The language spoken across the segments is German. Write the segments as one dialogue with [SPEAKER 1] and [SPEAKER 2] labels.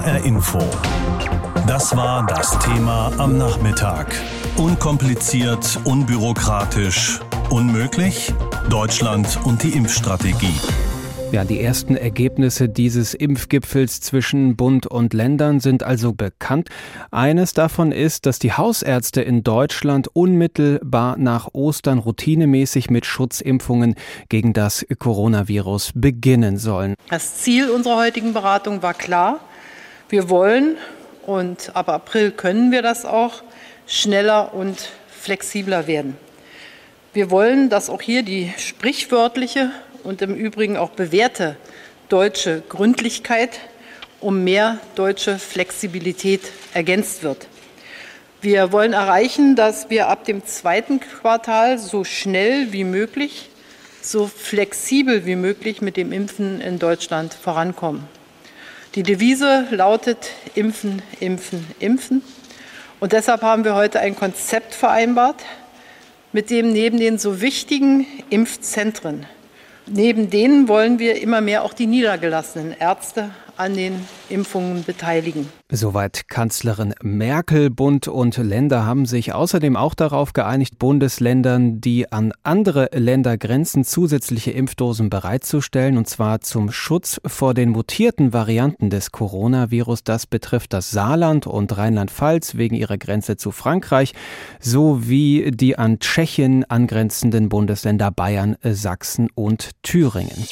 [SPEAKER 1] HR Info. Das war das Thema am Nachmittag. Unkompliziert, unbürokratisch, unmöglich? Deutschland und die Impfstrategie.
[SPEAKER 2] Ja, die ersten Ergebnisse dieses Impfgipfels zwischen Bund und Ländern sind also bekannt. Eines davon ist, dass die Hausärzte in Deutschland unmittelbar nach Ostern routinemäßig mit Schutzimpfungen gegen das Coronavirus beginnen sollen.
[SPEAKER 3] Das Ziel unserer heutigen Beratung war klar. Wir wollen, und ab April können wir das auch, schneller und flexibler werden. Wir wollen, dass auch hier die sprichwörtliche und im Übrigen auch bewährte deutsche Gründlichkeit um mehr deutsche Flexibilität ergänzt wird. Wir wollen erreichen, dass wir ab dem zweiten Quartal so schnell wie möglich, so flexibel wie möglich mit dem Impfen in Deutschland vorankommen. Die Devise lautet Impfen, Impfen, Impfen. Und deshalb haben wir heute ein Konzept vereinbart, mit dem neben den so wichtigen Impfzentren Neben denen wollen wir immer mehr auch die niedergelassenen Ärzte an den Impfungen beteiligen.
[SPEAKER 2] Soweit Kanzlerin Merkel. Bund und Länder haben sich außerdem auch darauf geeinigt, Bundesländern, die an andere Länder grenzen, zusätzliche Impfdosen bereitzustellen, und zwar zum Schutz vor den mutierten Varianten des Coronavirus. Das betrifft das Saarland und Rheinland-Pfalz wegen ihrer Grenze zu Frankreich, sowie die an Tschechien angrenzenden Bundesländer Bayern, Sachsen und Thüringen.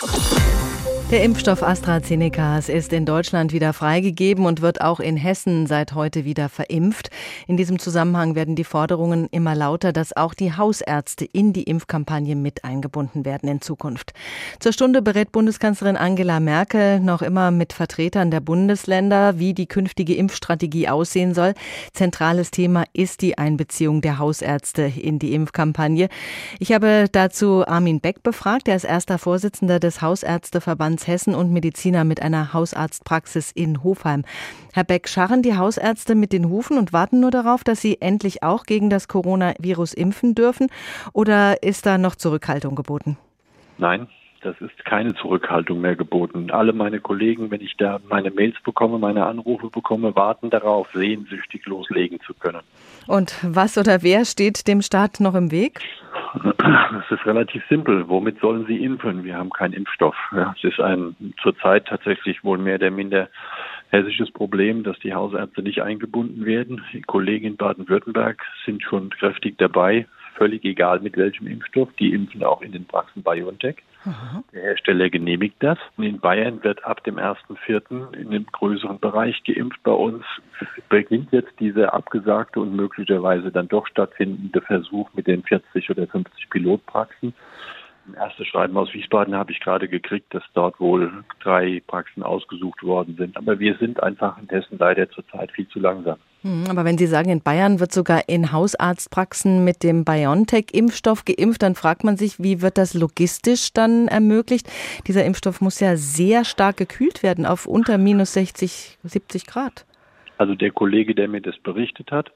[SPEAKER 4] Der Impfstoff AstraZeneca ist in Deutschland wieder freigegeben und wird auch in Hessen seit heute wieder verimpft. In diesem Zusammenhang werden die Forderungen immer lauter, dass auch die Hausärzte in die Impfkampagne mit eingebunden werden in Zukunft. Zur Stunde berät Bundeskanzlerin Angela Merkel noch immer mit Vertretern der Bundesländer, wie die künftige Impfstrategie aussehen soll. Zentrales Thema ist die Einbeziehung der Hausärzte in die Impfkampagne. Ich habe dazu Armin Beck befragt. Er ist erster Vorsitzender des Hausärzteverbands Provinz Hessen und Mediziner mit einer Hausarztpraxis in Hofheim. Herr Beck, scharren die Hausärzte mit den Hufen und warten nur darauf, dass sie endlich auch gegen das Coronavirus impfen dürfen? Oder ist da noch Zurückhaltung geboten?
[SPEAKER 5] Nein, das ist keine Zurückhaltung mehr geboten. Alle meine Kollegen, wenn ich da meine Mails bekomme, meine Anrufe bekomme, warten darauf, sehnsüchtig loslegen zu können.
[SPEAKER 4] Und was oder wer steht dem Staat noch im Weg?
[SPEAKER 5] Das ist relativ simpel. Womit sollen sie impfen? Wir haben keinen Impfstoff. Ja, es ist ein zurzeit tatsächlich wohl mehr oder minder hessisches Problem, dass die Hausärzte nicht eingebunden werden. Die Kollegen in Baden-Württemberg sind schon kräftig dabei, völlig egal mit welchem Impfstoff. Die impfen auch in den Praxen BioNTech. Aha. Der Hersteller genehmigt das. In Bayern wird ab dem 1.4. in einem größeren Bereich geimpft. Bei uns beginnt jetzt dieser abgesagte und möglicherweise dann doch stattfindende Versuch mit den 40 oder 50 Pilotpraxen. Ein erstes Schreiben aus Wiesbaden habe ich gerade gekriegt, dass dort wohl drei Praxen ausgesucht worden sind. Aber wir sind einfach in Hessen leider zurzeit viel zu langsam.
[SPEAKER 4] Hm, aber wenn Sie sagen, in Bayern wird sogar in Hausarztpraxen mit dem BioNTech-Impfstoff geimpft, dann fragt man sich, wie wird das logistisch dann ermöglicht? Dieser Impfstoff muss ja sehr stark gekühlt werden auf unter minus 60, 70 Grad.
[SPEAKER 5] Also der Kollege, der mir das berichtet hat,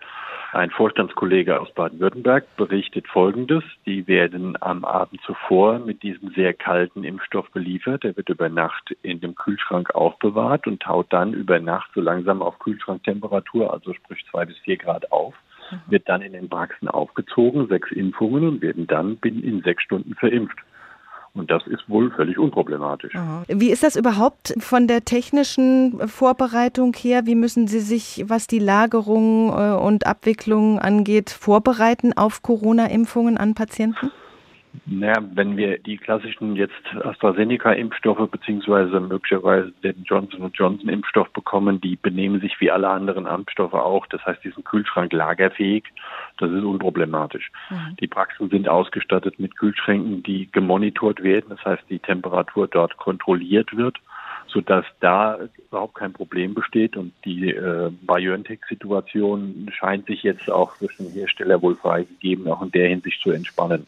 [SPEAKER 5] ein Vorstandskollege aus Baden-Württemberg berichtet Folgendes. Die werden am Abend zuvor mit diesem sehr kalten Impfstoff beliefert. Der wird über Nacht in dem Kühlschrank aufbewahrt und taut dann über Nacht so langsam auf Kühlschranktemperatur, also sprich zwei bis vier Grad auf, mhm. wird dann in den Praxen aufgezogen, sechs Impfungen und werden dann binnen in sechs Stunden verimpft. Und das ist wohl völlig unproblematisch.
[SPEAKER 4] Wie ist das überhaupt von der technischen Vorbereitung her? Wie müssen Sie sich, was die Lagerung äh, und Abwicklung angeht, vorbereiten auf Corona-Impfungen an Patienten?
[SPEAKER 5] Naja, wenn wir die klassischen jetzt AstraZeneca-Impfstoffe beziehungsweise möglicherweise den Johnson Johnson-Impfstoff bekommen, die benehmen sich wie alle anderen Impfstoffe auch. Das heißt, die sind Kühlschrank lagerfähig. Das ist unproblematisch. Mhm. Die Praxen sind ausgestattet mit Kühlschränken, die gemonitort werden. Das heißt, die Temperatur dort kontrolliert wird sodass da überhaupt kein Problem besteht und die äh, BioNTech-Situation scheint sich jetzt auch durch den Hersteller wohl freigegeben, auch in der Hinsicht zu entspannen.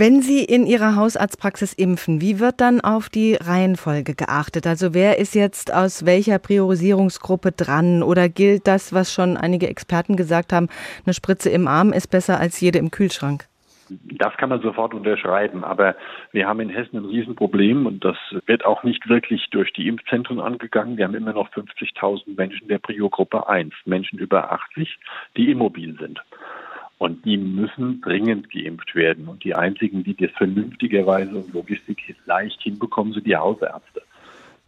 [SPEAKER 4] Wenn Sie in Ihrer Hausarztpraxis impfen, wie wird dann auf die Reihenfolge geachtet? Also wer ist jetzt aus welcher Priorisierungsgruppe dran? Oder gilt das, was schon einige Experten gesagt haben, eine Spritze im Arm ist besser als jede im Kühlschrank?
[SPEAKER 5] Das kann man sofort unterschreiben. Aber wir haben in Hessen ein Riesenproblem und das wird auch nicht wirklich durch die Impfzentren angegangen. Wir haben immer noch 50.000 Menschen der Prio-Gruppe 1, Menschen über 80, die immobil sind. Und die müssen dringend geimpft werden. Und die einzigen, die das vernünftigerweise und logistisch leicht hinbekommen, sind die Hausärzte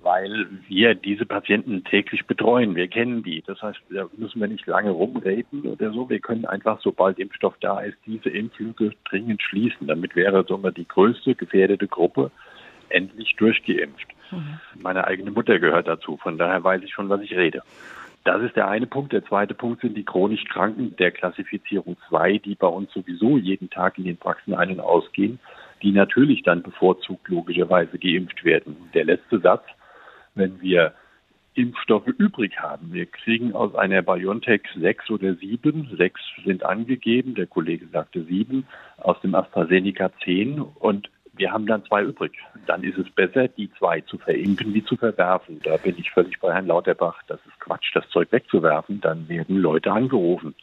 [SPEAKER 5] weil wir diese Patienten täglich betreuen. Wir kennen die. Das heißt, da müssen wir nicht lange rumreden oder so. Wir können einfach, sobald Impfstoff da ist, diese Impflücke dringend schließen. Damit wäre somit die größte gefährdete Gruppe endlich durchgeimpft. Mhm. Meine eigene Mutter gehört dazu. Von daher weiß ich schon, was ich rede. Das ist der eine Punkt. Der zweite Punkt sind die chronisch Kranken der Klassifizierung 2, die bei uns sowieso jeden Tag in den Praxen ein- und ausgehen, die natürlich dann bevorzugt logischerweise geimpft werden. Der letzte Satz, wenn wir Impfstoffe übrig haben. Wir kriegen aus einer BioNTech sechs oder sieben. Sechs sind angegeben. Der Kollege sagte sieben. Aus dem AstraZeneca zehn. Und wir haben dann zwei übrig. Dann ist es besser, die zwei zu verimpfen, wie zu verwerfen. Da bin ich völlig bei Herrn Lauterbach. Das ist Quatsch, das Zeug wegzuwerfen. Dann werden Leute angerufen.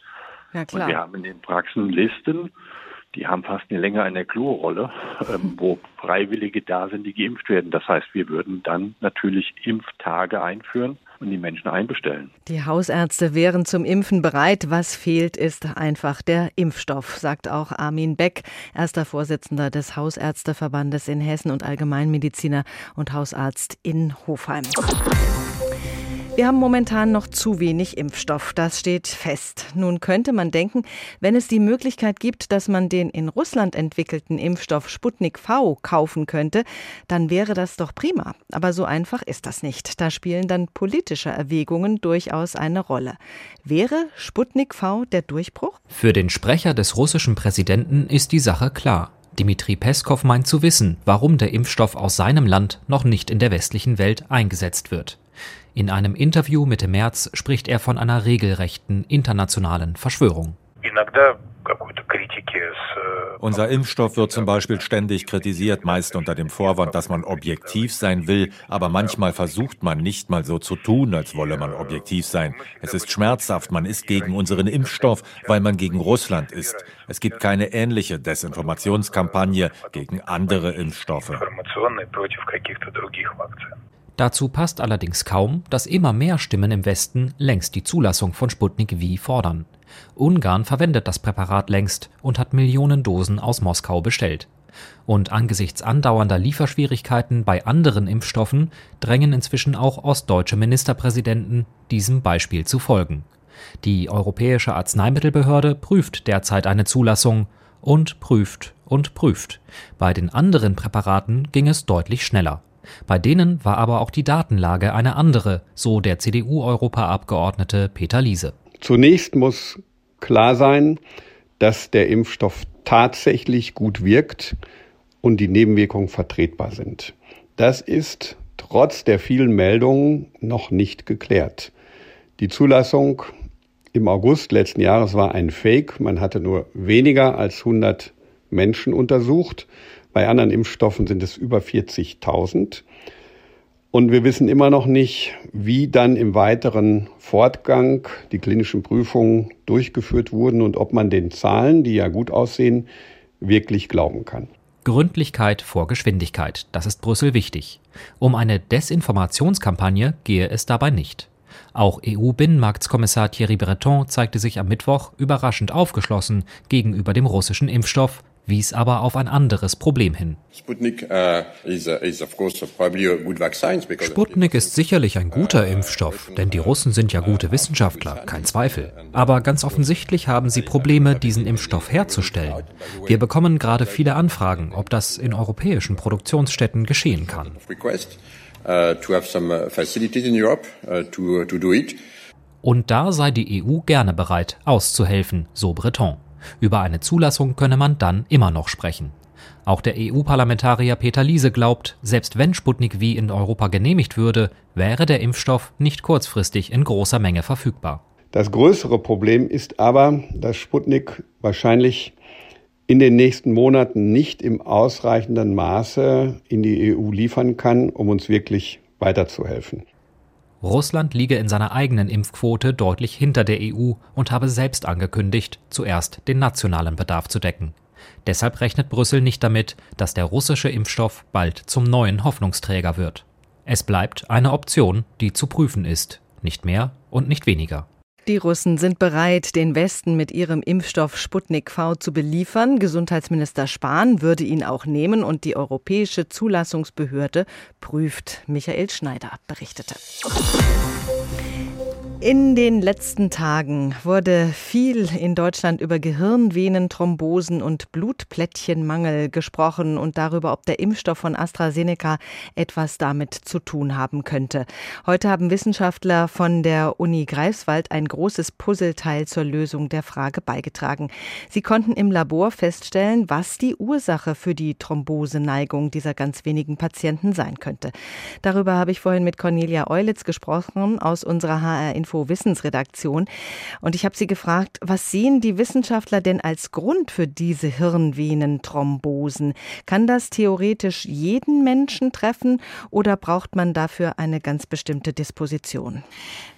[SPEAKER 5] Ja, klar. Und wir haben in den Praxen Listen die haben fast eine Länge einer Klorolle, ähm, wo Freiwillige da sind, die geimpft werden. Das heißt, wir würden dann natürlich Impftage einführen und die Menschen einbestellen.
[SPEAKER 4] Die Hausärzte wären zum Impfen bereit. Was fehlt, ist einfach der Impfstoff, sagt auch Armin Beck, erster Vorsitzender des Hausärzteverbandes in Hessen und Allgemeinmediziner und Hausarzt in Hofheim. Wir haben momentan noch zu wenig Impfstoff, das steht fest. Nun könnte man denken, wenn es die Möglichkeit gibt, dass man den in Russland entwickelten Impfstoff Sputnik V kaufen könnte, dann wäre das doch prima. Aber so einfach ist das nicht. Da spielen dann politische Erwägungen durchaus eine Rolle. Wäre Sputnik V der Durchbruch?
[SPEAKER 2] Für den Sprecher des russischen Präsidenten ist die Sache klar. Dimitri Peskov meint zu wissen, warum der Impfstoff aus seinem Land noch nicht in der westlichen Welt eingesetzt wird. In einem Interview Mitte März spricht er von einer regelrechten internationalen Verschwörung.
[SPEAKER 6] Unser Impfstoff wird zum Beispiel ständig kritisiert, meist unter dem Vorwand, dass man objektiv sein will, aber manchmal versucht man nicht mal so zu tun, als wolle man objektiv sein. Es ist schmerzhaft, man ist gegen unseren Impfstoff, weil man gegen Russland ist. Es gibt keine ähnliche Desinformationskampagne gegen andere Impfstoffe.
[SPEAKER 2] Dazu passt allerdings kaum, dass immer mehr Stimmen im Westen längst die Zulassung von Sputnik V fordern. Ungarn verwendet das Präparat längst und hat Millionen Dosen aus Moskau bestellt. Und angesichts andauernder Lieferschwierigkeiten bei anderen Impfstoffen drängen inzwischen auch ostdeutsche Ministerpräsidenten, diesem Beispiel zu folgen. Die Europäische Arzneimittelbehörde prüft derzeit eine Zulassung und prüft und prüft. Bei den anderen Präparaten ging es deutlich schneller. Bei denen war aber auch die Datenlage eine andere, so der CDU-Europaabgeordnete Peter Liese.
[SPEAKER 7] Zunächst muss klar sein, dass der Impfstoff tatsächlich gut wirkt und die Nebenwirkungen vertretbar sind. Das ist trotz der vielen Meldungen noch nicht geklärt. Die Zulassung im August letzten Jahres war ein Fake. Man hatte nur weniger als 100 Menschen untersucht. Bei anderen Impfstoffen sind es über 40.000. Und wir wissen immer noch nicht, wie dann im weiteren Fortgang die klinischen Prüfungen durchgeführt wurden und ob man den Zahlen, die ja gut aussehen, wirklich glauben kann.
[SPEAKER 2] Gründlichkeit vor Geschwindigkeit, das ist Brüssel wichtig. Um eine Desinformationskampagne gehe es dabei nicht. Auch EU-Binnenmarktskommissar Thierry Breton zeigte sich am Mittwoch überraschend aufgeschlossen gegenüber dem russischen Impfstoff, wies aber auf ein anderes Problem hin. Sputnik uh, ist sicherlich ein guter Impfstoff, denn die Russen sind ja gute Wissenschaftler, kein Zweifel. Aber ganz offensichtlich haben sie Probleme, diesen Impfstoff herzustellen. Wir bekommen gerade viele Anfragen, ob das in europäischen Produktionsstätten geschehen kann. Uh, uh, Und da sei die EU gerne bereit, auszuhelfen, so Breton. Über eine Zulassung könne man dann immer noch sprechen. Auch der EU-Parlamentarier Peter Liese glaubt, selbst wenn Sputnik V in Europa genehmigt würde, wäre der Impfstoff nicht kurzfristig in großer Menge verfügbar.
[SPEAKER 7] Das größere Problem ist aber, dass Sputnik wahrscheinlich in den nächsten Monaten nicht im ausreichenden Maße in die EU liefern kann, um uns wirklich weiterzuhelfen.
[SPEAKER 2] Russland liege in seiner eigenen Impfquote deutlich hinter der EU und habe selbst angekündigt, zuerst den nationalen Bedarf zu decken.
[SPEAKER 8] Deshalb rechnet Brüssel nicht damit, dass der russische Impfstoff bald zum neuen Hoffnungsträger wird. Es bleibt eine Option, die zu prüfen ist, nicht mehr und nicht weniger.
[SPEAKER 4] Die Russen sind bereit, den Westen mit ihrem Impfstoff Sputnik V zu beliefern. Gesundheitsminister Spahn würde ihn auch nehmen und die Europäische Zulassungsbehörde prüft. Michael Schneider berichtete. In den letzten Tagen wurde viel in Deutschland über Gehirnvenenthrombosen und Blutplättchenmangel gesprochen und darüber, ob der Impfstoff von AstraZeneca etwas damit zu tun haben könnte. Heute haben Wissenschaftler von der Uni Greifswald ein großes Puzzleteil zur Lösung der Frage beigetragen. Sie konnten im Labor feststellen, was die Ursache für die Thromboseneigung dieser ganz wenigen Patienten sein könnte. Darüber habe ich vorhin mit Cornelia Eulitz gesprochen aus unserer HR Info Wissensredaktion. Und ich habe sie gefragt, was sehen die Wissenschaftler denn als Grund für diese Hirnvenenthrombosen? Kann das theoretisch jeden Menschen treffen oder braucht man dafür eine ganz bestimmte Disposition?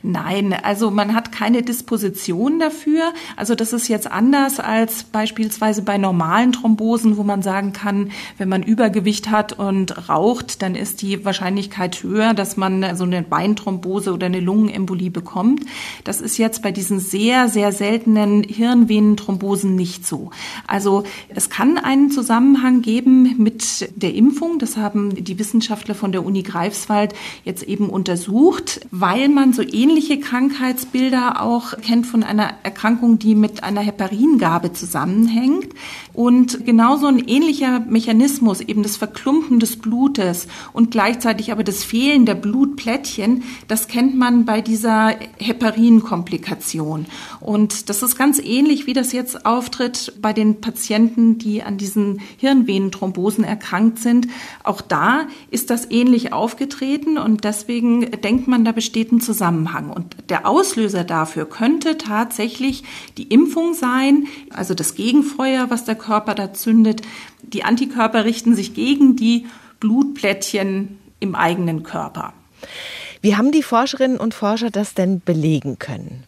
[SPEAKER 9] Nein, also man hat keine Disposition dafür. Also das ist jetzt anders als beispielsweise bei normalen Thrombosen, wo man sagen kann, wenn man Übergewicht hat und raucht, dann ist die Wahrscheinlichkeit höher, dass man so eine Beinthrombose oder eine Lungenembolie bekommt kommt. Das ist jetzt bei diesen sehr, sehr seltenen Hirnvenenthrombosen nicht so. Also es kann einen Zusammenhang geben mit der Impfung. Das haben die Wissenschaftler von der Uni Greifswald jetzt eben untersucht, weil man so ähnliche Krankheitsbilder auch kennt von einer Erkrankung, die mit einer Heparingabe zusammenhängt. Und genauso ein ähnlicher Mechanismus, eben das Verklumpen des Blutes und gleichzeitig aber das Fehlen der Blutplättchen, das kennt man bei dieser Heparinkomplikation. Und das ist ganz ähnlich, wie das jetzt auftritt bei den Patienten, die an diesen Hirnvenenthrombosen erkrankt sind. Auch da ist das ähnlich aufgetreten und deswegen denkt man, da besteht ein Zusammenhang. Und der Auslöser dafür könnte tatsächlich die Impfung sein, also das Gegenfeuer, was der Körper da zündet. Die Antikörper richten sich gegen die Blutplättchen im eigenen Körper.
[SPEAKER 4] Wie haben die Forscherinnen und Forscher das denn belegen können?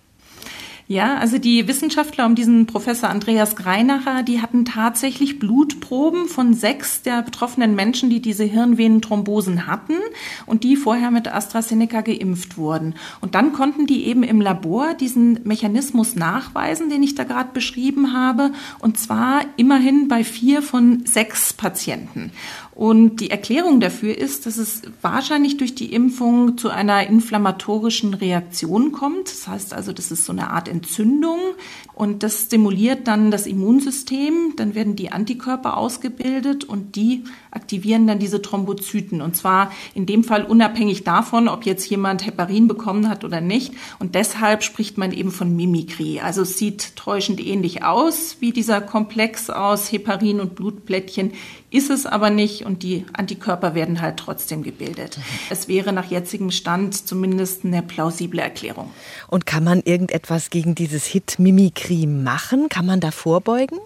[SPEAKER 9] Ja, also die Wissenschaftler um diesen Professor Andreas Greinacher, die hatten tatsächlich Blutproben von sechs der betroffenen Menschen, die diese Hirnvenenthrombosen hatten und die vorher mit AstraZeneca geimpft wurden. Und dann konnten die eben im Labor diesen Mechanismus nachweisen, den ich da gerade beschrieben habe, und zwar immerhin bei vier von sechs Patienten. Und die Erklärung dafür ist, dass es wahrscheinlich durch die Impfung zu einer inflammatorischen Reaktion kommt. Das heißt also, das ist so eine Art Entzündung und das stimuliert dann das Immunsystem. Dann werden die Antikörper ausgebildet und die aktivieren dann diese Thrombozyten. Und zwar in dem Fall unabhängig davon, ob jetzt jemand Heparin bekommen hat oder nicht. Und deshalb spricht man eben von Mimikrie. Also es sieht täuschend ähnlich aus wie dieser Komplex aus Heparin und Blutplättchen ist es aber nicht und die Antikörper werden halt trotzdem gebildet. Es wäre nach jetzigem Stand zumindest eine plausible Erklärung.
[SPEAKER 4] Und kann man irgendetwas gegen dieses Hit-Mimikrie machen? Kann man da vorbeugen?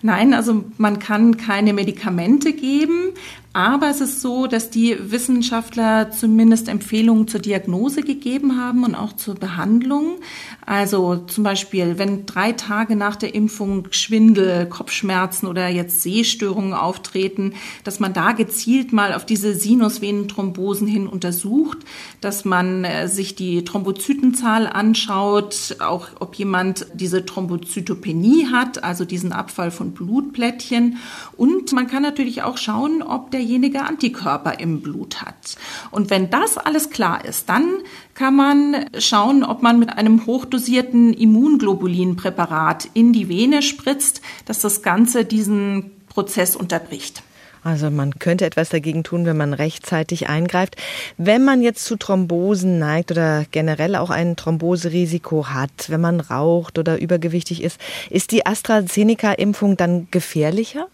[SPEAKER 9] Nein, also man kann keine Medikamente geben, aber es ist so, dass die Wissenschaftler zumindest Empfehlungen zur Diagnose gegeben haben und auch zur Behandlung. Also zum Beispiel, wenn drei Tage nach der Impfung Schwindel, Kopfschmerzen oder jetzt Sehstörungen auftreten, dass man da gezielt mal auf diese Sinusvenenthrombosen hin untersucht, dass man äh, sich die Thrombozytenzahl anschaut, auch ob jemand diese Thrombozytopenie hat, also diesen Abfall von Blutplättchen. Und man kann natürlich auch schauen, ob der derjenige Antikörper im Blut hat. Und wenn das alles klar ist, dann kann man schauen, ob man mit einem hochdosierten Immunglobulinpräparat in die Vene spritzt, dass das Ganze diesen Prozess unterbricht.
[SPEAKER 4] Also man könnte etwas dagegen tun, wenn man rechtzeitig eingreift. Wenn man jetzt zu Thrombosen neigt oder generell auch ein Thromboserisiko hat, wenn man raucht oder übergewichtig ist, ist die AstraZeneca-Impfung dann gefährlicher?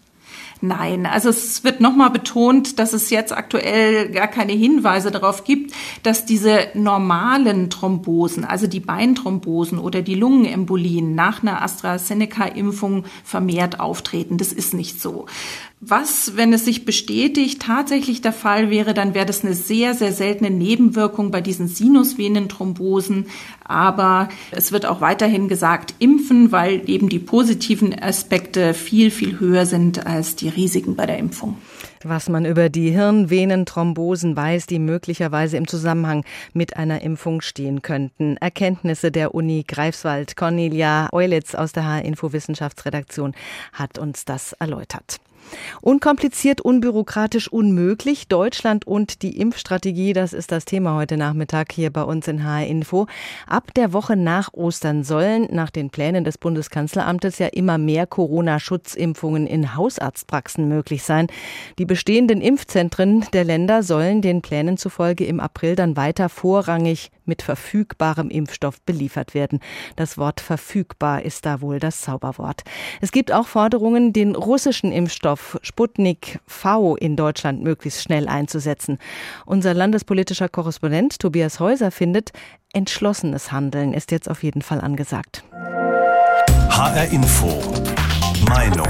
[SPEAKER 9] Nein, also es wird nochmal betont, dass es jetzt aktuell gar keine Hinweise darauf gibt, dass diese normalen Thrombosen, also die Beinthrombosen oder die Lungenembolien nach einer AstraZeneca-Impfung vermehrt auftreten. Das ist nicht so. Was, wenn es sich bestätigt, tatsächlich der Fall wäre, dann wäre das eine sehr, sehr seltene Nebenwirkung bei diesen Sinusvenenthrombosen. Aber es wird auch weiterhin gesagt, impfen, weil eben die positiven Aspekte viel, viel höher sind als die Risiken bei der Impfung
[SPEAKER 4] was man über die Hirnvenenthrombosen weiß, die möglicherweise im Zusammenhang mit einer Impfung stehen könnten. Erkenntnisse der Uni Greifswald. Cornelia Eulitz aus der H-Info Wissenschaftsredaktion hat uns das erläutert. Unkompliziert, unbürokratisch, unmöglich. Deutschland und die Impfstrategie, das ist das Thema heute Nachmittag hier bei uns in HR Info. Ab der Woche nach Ostern sollen nach den Plänen des Bundeskanzleramtes ja immer mehr Corona-Schutzimpfungen in Hausarztpraxen möglich sein. Die bestehenden Impfzentren der Länder sollen den Plänen zufolge im April dann weiter vorrangig mit verfügbarem Impfstoff beliefert werden. Das Wort verfügbar ist da wohl das Zauberwort. Es gibt auch Forderungen, den russischen Impfstoff Sputnik V in Deutschland möglichst schnell einzusetzen. Unser landespolitischer Korrespondent Tobias Häuser findet, entschlossenes Handeln ist jetzt auf jeden Fall angesagt.
[SPEAKER 1] HR Info. Meinung.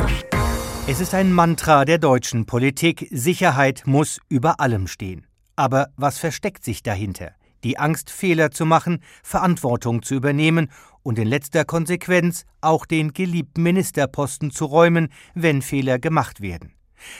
[SPEAKER 10] Es ist ein Mantra der deutschen Politik, Sicherheit muss über allem stehen. Aber was versteckt sich dahinter? Die Angst, Fehler zu machen, Verantwortung zu übernehmen und in letzter Konsequenz auch den geliebten Ministerposten zu räumen, wenn Fehler gemacht werden.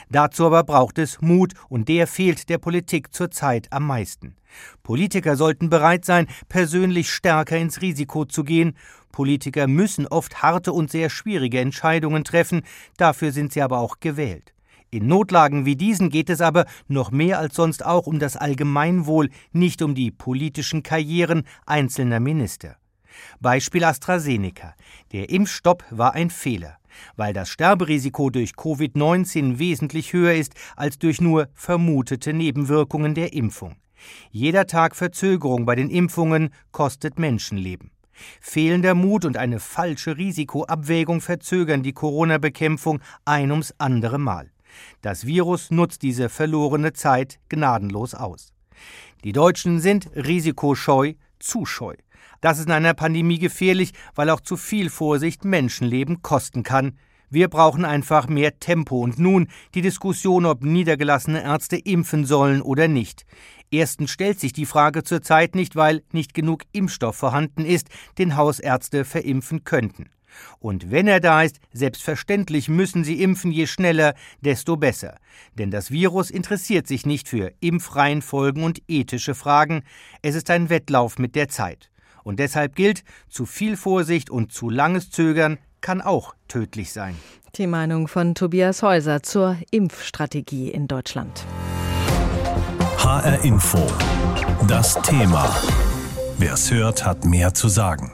[SPEAKER 10] Dazu aber braucht es Mut, und der fehlt der Politik zurzeit am meisten. Politiker sollten bereit sein, persönlich stärker ins Risiko zu gehen. Politiker müssen oft harte und sehr schwierige Entscheidungen treffen, dafür sind sie aber auch gewählt. In Notlagen wie diesen geht es aber noch mehr als sonst auch um das Allgemeinwohl, nicht um die politischen Karrieren einzelner Minister. Beispiel AstraZeneca. Der Impfstopp war ein Fehler, weil das Sterberisiko durch Covid-19 wesentlich höher ist als durch nur vermutete Nebenwirkungen der Impfung. Jeder Tag Verzögerung bei den Impfungen kostet Menschenleben. Fehlender Mut und eine falsche Risikoabwägung verzögern die Corona-Bekämpfung ein ums andere Mal. Das Virus nutzt diese verlorene Zeit gnadenlos aus. Die Deutschen sind risikoscheu, zu scheu. Das ist in einer Pandemie gefährlich, weil auch zu viel Vorsicht Menschenleben kosten kann. Wir brauchen einfach mehr Tempo und nun die Diskussion, ob niedergelassene Ärzte impfen sollen oder nicht. Erstens stellt sich die Frage zurzeit nicht, weil nicht genug Impfstoff vorhanden ist, den Hausärzte verimpfen könnten. Und wenn er da ist, selbstverständlich müssen sie impfen, je schneller, desto besser. Denn das Virus interessiert sich nicht für Impfreihenfolgen und ethische Fragen, es ist ein Wettlauf mit der Zeit. Und deshalb gilt, zu viel Vorsicht und zu langes Zögern kann auch tödlich sein.
[SPEAKER 4] Die Meinung von Tobias Häuser zur Impfstrategie in Deutschland.
[SPEAKER 1] HR Info. Das Thema. Wer es hört, hat mehr zu sagen.